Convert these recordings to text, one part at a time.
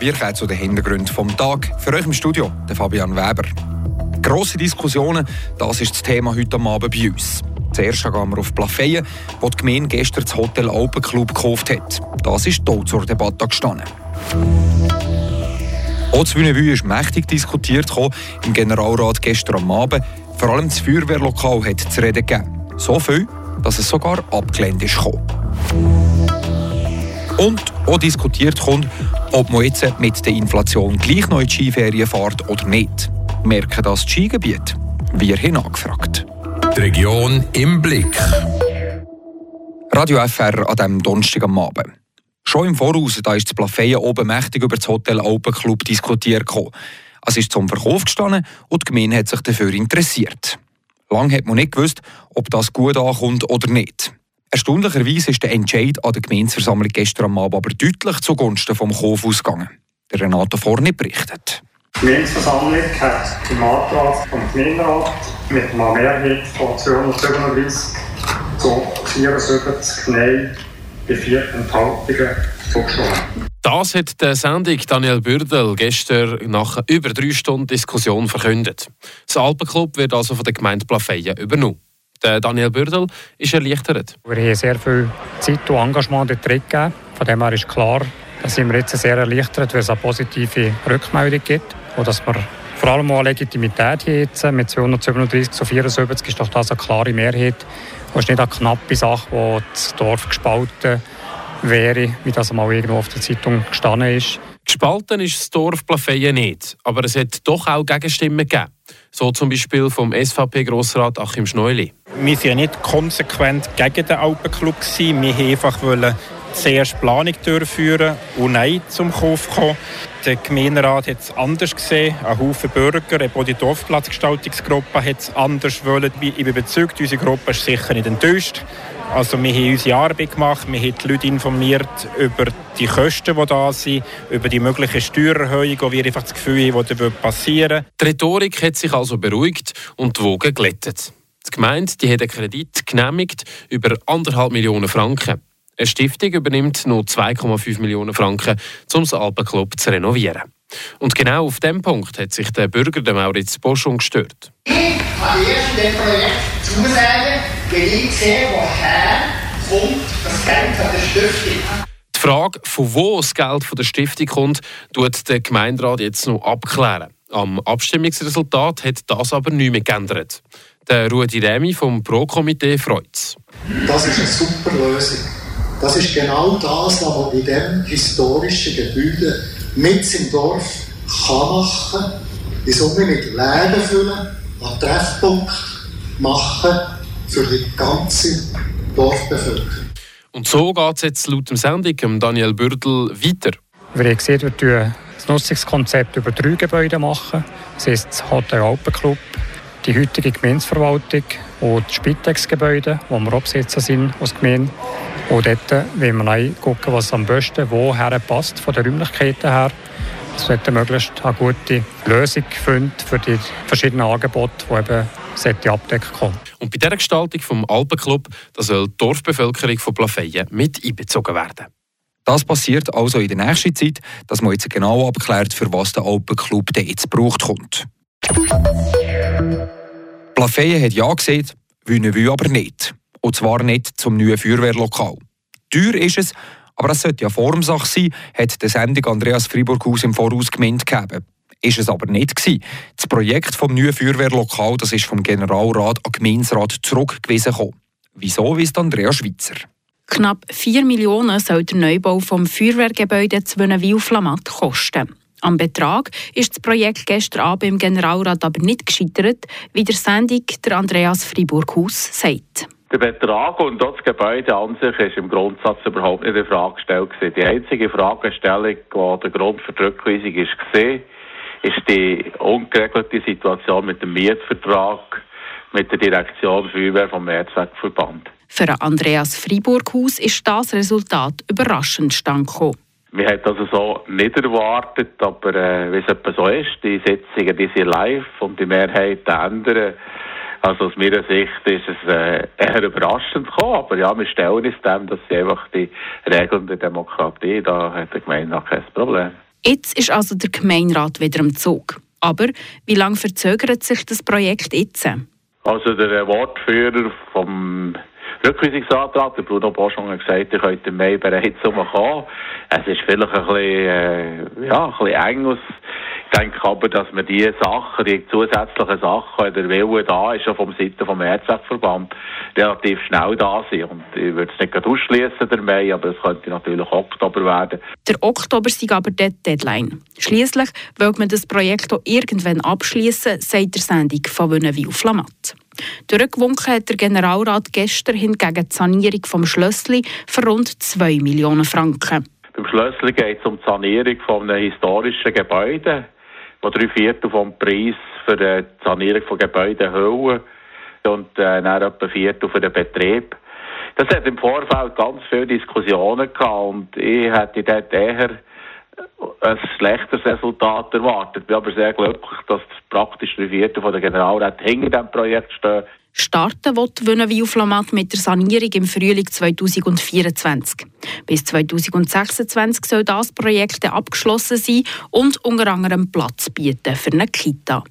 Wir kommen zu den Hintergründen vom Tag. Für euch im Studio, der Fabian Weber. Grosse Diskussionen, das ist das Thema heute Abend bei uns. Zuerst gehen wir auf Plafeyen, wo die Gemeinde gestern das Hotel Open Club gekauft hat. Das ist hier zur Debatte gestanden. Auch das Wünnewü ist mächtig diskutiert im Generalrat gestern am Abend. Vor allem das Feuerwehrlokal hat zu reden gegeben. So viel, dass es sogar abgelehnt ist. Und auch diskutiert kommt, ob man jetzt mit der Inflation gleich noch in die Skiferien fährt oder nicht. Merken das die Skigebiete? Wir haben angefragt. Die Region im Blick. Radio FR an diesem Donnerstag am Abend. Schon im Voraus da ist das Plafeyen oben mächtig über das Hotel Open Club diskutiert. Gekommen. Es ist zum Verkauf gestanden und die Gemeinde hat sich dafür interessiert. Lange hat man nicht gewusst, ob das gut ankommt oder nicht. Erstaunlicherweise ist der Entscheid an der Gemeindeversammlung gestern am Abend aber deutlich zugunsten vom Kauf ausgegangen. Der Renato Forni berichtet. Die Gemeindeversammlung hat im Antrag vom Gemeinderat mit einer Mehrheit von 237 zu 74 Nein bei vier Enthaltungen zugestimmt. Das hat der Sendung Daniel Bürdel gestern nach über drei Stunden Diskussion verkündet. Das Alpenclub wird also von der Gemeinde Plafeyen übernommen. Daniel Bürdel ist erleichtert. Wir haben sehr viel Zeit und Engagement dort gegeben. Von dem her ist klar, dass wir jetzt sehr erleichtert, weil es eine positive Rückmeldung gibt und dass wir vor allem auch eine Legitimität hier jetzt mit 237 zu 74 ist doch das eine klare Mehrheit. Es ist nicht eine knappe Sache, wo das Dorf gespalten wäre, wie das mal irgendwo auf der Zeitung gestanden ist. Gespalten ist das Dorf Plafeyen nicht, aber es hat doch auch Gegenstimmen gegeben. So zum Beispiel vom SVP-Grossrat Achim Schneuli. Wir waren nicht konsequent gegen den Alpenclub. Wir wollten einfach zuerst Planung durchführen und Nein zum Kauf kommen. Der Gemeinderat hat es anders gesehen. Ein Haufen Bürger, auch die Dorfplatzgestaltungsgruppe hat es anders wollen. Ich bin überzeugt, unsere Gruppe ist sicher nicht enttäuscht. Also wir haben unsere Arbeit gemacht, wir haben die Leute informiert über die Kosten, die da sind, über die mögliche Steuererhöhung, die wir einfach das Gefühl haben, die passieren Die Rhetorik hat sich also beruhigt und die Wogen glättet. Die Gemeinde die hat einen Kredit genehmigt über 1,5 Millionen Franken. Eine Stiftung übernimmt noch 2,5 Millionen Franken, um das Alpenclub zu renovieren. Und genau auf dem Punkt hat sich der Bürger der Mauritz Boschung gestört. Ich habe erst in diesem Projekt zusagen, weil ich sehe, woher kommt das Geld von der Stiftung. Die Frage, von wo das Geld von der Stiftung kommt, tut der Gemeinderat jetzt noch abklären. Am Abstimmungsresultat hat das aber nicht mehr geändert. Der Rudi Remi vom Pro-Komitee freut es. Das ist eine super Lösung. Das ist genau das, was man in diesem historischen Gebäude mit im Dorf kann machen kann. In Summe mit Leben füllen, einen Treffpunkt machen für die ganze Dorfbevölkerung. Und so geht es jetzt laut dem Sendung Daniel Bürdel weiter. Wie ihr seht, wir das Nutzungskonzept über drei Gebäude machen. Das ist das Hotel Alpenclub, die heutige Gemeindeverwaltung und das Spitex-Gebäude, wo wir Absitzer sind als Gemeinde. Und dort wollen wir neu gucken, was am besten woher passt, von den Räumlichkeiten her. Es wird möglichst eine gute Lösung finden für die verschiedenen Angebote, die eben abdecken kommen. Und bei dieser Gestaltung vom Alpenclub da soll die Dorfbevölkerung von Plafeyen mit einbezogen werden. Das passiert also in der nächsten Zeit, dass man jetzt genau abklärt, für was der Alpenclub jetzt gebraucht kommt. Plafeyen hat ja gesagt, Wünnewü aber nicht. Und zwar nicht zum neuen Feuerwehrlokal. Teuer ist es, aber es sollte ja Formsache sein, hat der Sendung Andreas Friburghaus im Voraus gemeint gegeben. Ist es aber nicht gewesen. Das Projekt vom neuen Feuerwehrlokal, das ist vom Generalrat an Gemeinsrat zurückgewiesen. Wieso, wisst Andreas Schweitzer. Knapp 4 Millionen soll der Neubau vom Feuerwehrgebäude Zwönenwil-Flamatt kosten. Am Betrag ist das Projekt gestern Abend im Generalrat aber nicht gescheitert, wie der Sendung der Andreas Friburghaus sagt. Der Betrag und das Gebäude an sich ist im Grundsatz überhaupt nicht in Frage gestellt. Die einzige Fragestellung, die der Grund für die Rückweisung ist, gesehen, ist die ungeregelte Situation mit dem Mietvertrag mit der Direktion Feuerwehr vom Mehrzweckverband. Für Andreas Friburghaus ist das Resultat überraschend gekommen. Wir hätten also so nicht erwartet, aber äh, wie es etwa so ist, die Sitzungen die sind live und die Mehrheit ändern. Also aus meiner Sicht ist es äh, eher überraschend gekommen, aber ja, wir stellen uns dem, dass sie einfach die Regeln der Demokratie, da hat der Gemeinde noch kein Problem. Jetzt ist also der Gemeinderat wieder im Zug. Aber wie lange verzögert sich das Projekt jetzt? Also der Wortführer vom Rückweisungsantrag, der Bruno Bosch hat gesagt, ihr könnt im Mai bereits umkommen. Es ist vielleicht ein bisschen, äh, ja, ein bisschen eng aus ich denke aber, dass man diese Sachen, die zusätzlichen Sachen, der Wille da ist, schon vom Seiten vom Ärzteverband relativ schnell da sind. Und ich würde es nicht ausschließen, der Mai, aber es könnte natürlich Oktober werden. Der Oktober ist aber die Deadline. Schließlich will man das Projekt auch irgendwann abschließen, sagt der Sendung von Wünnewil Flamat. Durchgewunken hat der Generalrat gestern hingegen die Sanierung vom Schlössli für rund 2 Millionen Franken. Beim Schlössli geht es um die Sanierung von historischen Gebäude wo drei Viertel vom Preis für die Sanierung von Gebäuden Höhen und äh, dann etwa Viertel für den Betrieb. Das hat im Vorfeld ganz viele Diskussionen gehabt und ich hätte dort eher ein schlechteres Resultat erwartet. Ich bin aber sehr glücklich, dass praktisch drei Viertel von der Generalrat hinter diesem Projekt stehen. Starten wird Wünnewil Flamat mit der Sanierung im Frühling 2024. Bis 2026 soll das Projekt abgeschlossen sein und unter anderem Platz bieten für eine Kita.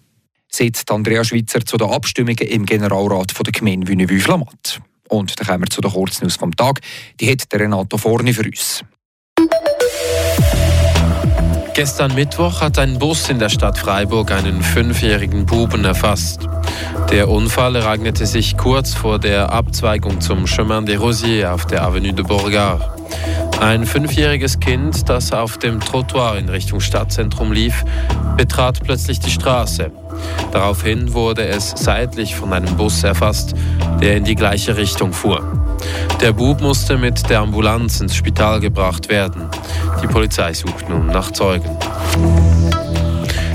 Sitzt Andrea Schwitzer zu den Abstimmungen im Generalrat der Gemeinde Wünnewil Flamat. Und dann kommen wir zu den Kurznews vom Tag. Die hat der Renato Forni für uns. Gestern Mittwoch hat ein Bus in der Stadt Freiburg einen fünfjährigen Buben erfasst. Der Unfall ereignete sich kurz vor der Abzweigung zum Chemin des Rosiers auf der Avenue de Bourgard. Ein fünfjähriges Kind, das auf dem Trottoir in Richtung Stadtzentrum lief, betrat plötzlich die Straße. Daraufhin wurde es seitlich von einem Bus erfasst, der in die gleiche Richtung fuhr. Der Bub musste mit der Ambulanz ins Spital gebracht werden. Die Polizei sucht nun nach Zeugen.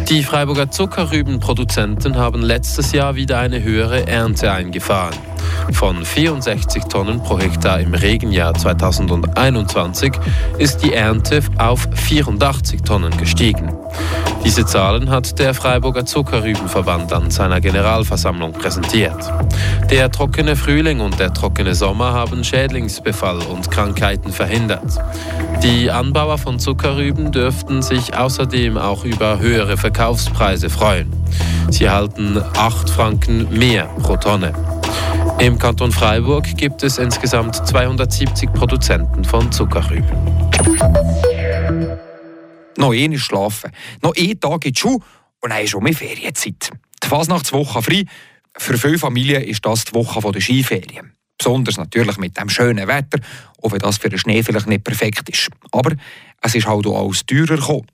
Die Freiburger Zuckerrübenproduzenten haben letztes Jahr wieder eine höhere Ernte eingefahren. Von 64 Tonnen pro Hektar im Regenjahr 2021 ist die Ernte auf 84 Tonnen gestiegen. Diese Zahlen hat der Freiburger Zuckerrübenverband an seiner Generalversammlung präsentiert. Der trockene Frühling und der trockene Sommer haben Schädlingsbefall und Krankheiten verhindert. Die Anbauer von Zuckerrüben dürften sich außerdem auch über höhere Verkaufspreise freuen. Sie erhalten 8 Franken mehr pro Tonne. Im Kanton Freiburg gibt es insgesamt 270 Produzenten von Zuckerrüben. Noch eine schlafen, noch einen Tag in die Schule und dann ist schon mehr Ferienzeit. Die Fasnachtswoche frei. Für viele Familien ist das die Woche der Skiferien. Besonders natürlich mit dem schönen Wetter, auch wenn das für den Schnee vielleicht nicht perfekt ist. Aber es ist halt auch alles teurer gekommen.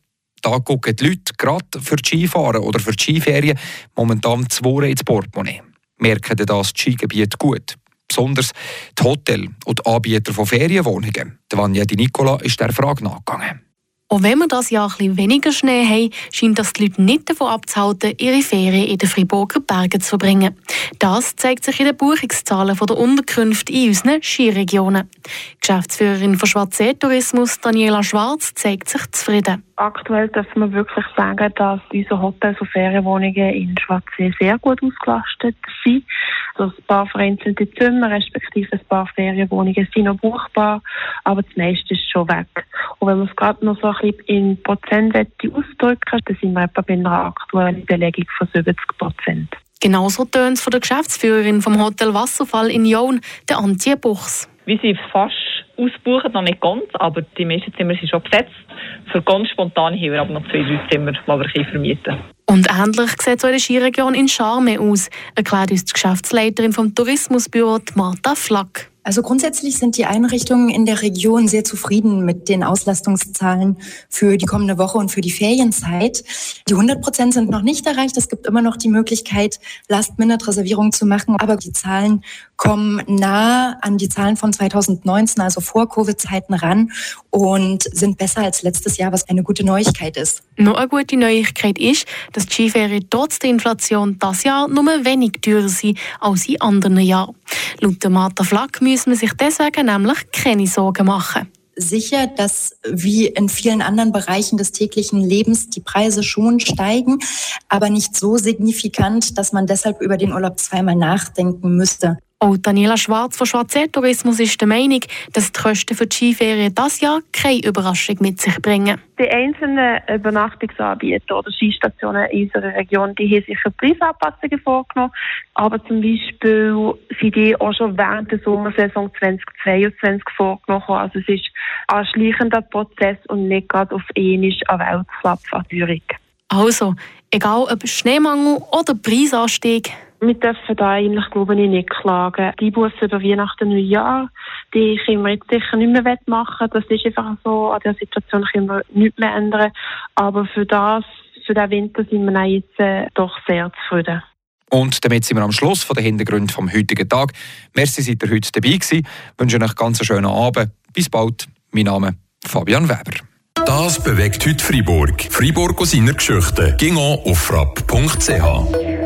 Da gucken die Leute gerade für die Skifahren oder für die Skiferien momentan zwei ins Portemonnaie merken das die Skigebiete gut. Besonders die Hotel und die Anbieter von Ferienwohnungen. Der Vanja Di Nicola ist der Frage nachgegangen. Auch wenn wir das Jahr ein weniger Schnee haben, scheint das die Leute nicht davon abzuhalten, ihre Ferien in den Friburger Bergen zu verbringen. Das zeigt sich in den Buchungszahlen der Unterkünfte in unseren Skiregionen. Die Geschäftsführerin von Schwarzsee Tourismus, Daniela Schwarz, zeigt sich zufrieden. Aktuell dürfen wir wirklich sagen, dass unsere Hotels und Ferienwohnungen in Schwarzsee sehr gut ausgelastet sind. Also ein paar vereinzelte Zimmer, respektive ein paar Ferienwohnungen sind noch buchbar, aber das meiste ist schon weg. Und wenn man es gerade noch so ein bisschen in Prozent ausdrücken dann sind wir etwa bei einer aktuellen Belegung von 70 Prozent. Genauso tönt es von der Geschäftsführerin vom Hotel Wasserfall in Jon, der Antje Buchs. Wir sind fast ausgebucht, noch nicht ganz, aber die meisten Zimmer sind schon besetzt. Für ganz spontan haben wir aber noch zwei, drei Zimmer, die wir vermieten Und ähnlich sieht in der Skiregion in Charme aus, erklärt uns die Geschäftsleiterin vom Tourismusbüro Marta Flack. Also grundsätzlich sind die Einrichtungen in der Region sehr zufrieden mit den Auslastungszahlen für die kommende Woche und für die Ferienzeit. Die 100 Prozent sind noch nicht erreicht. Es gibt immer noch die Möglichkeit, Last-Minute-Reservierungen zu machen. Aber die Zahlen kommen nah an die Zahlen von 2019, also vor Covid-Zeiten ran und sind besser als letztes Jahr, was eine gute Neuigkeit ist. Noch eine gute Neuigkeit ist, dass die Skiferien trotz der Inflation das Jahr nur wenig teurer sind als in anderen Jahren. Laut der Martha Flack müssen wir sich deswegen nämlich keine Sorgen machen sicher, dass wie in vielen anderen Bereichen des täglichen Lebens die Preise schon steigen, aber nicht so signifikant, dass man deshalb über den Urlaub zweimal nachdenken müsste. Auch Daniela Schwarz von Schwarze Tourismus ist der Meinung, dass die Kosten für die Skiferien dieses Jahr keine Überraschung mit sich bringen. Die einzelnen Übernachtungsanbieter oder Skistationen in unserer Region, die haben sicher Preisanpassungen vorgenommen, aber zum Beispiel sind die auch schon während der Sommersaison 2022 vorgenommen. Also es ist ein schleichender Prozess und nicht gerade auf einmal eine Weltklapp-Führung. Also, egal ob Schneemangel oder Preisanstieg, wir dürfen da eigentlich, glaube ich, nicht klagen. Die Busse über Weihnachten und Neujahr, die können wir jetzt sicher nicht mehr wettmachen. Das ist einfach so. An der Situation können wir nichts mehr ändern. Aber für das, für den Winter sind wir jetzt äh, doch sehr zufrieden. Und damit sind wir am Schluss von den Hintergründen vom heutigen Tag. Merci, seid ihr heute dabei gewesen. Ich wünsche euch ganz einen schönen Abend. Bis bald. Mein Name ist Fabian Weber. Das bewegt heute Freiburg. Freiburg aus seiner Geschichte. Ging auf frapp.ch.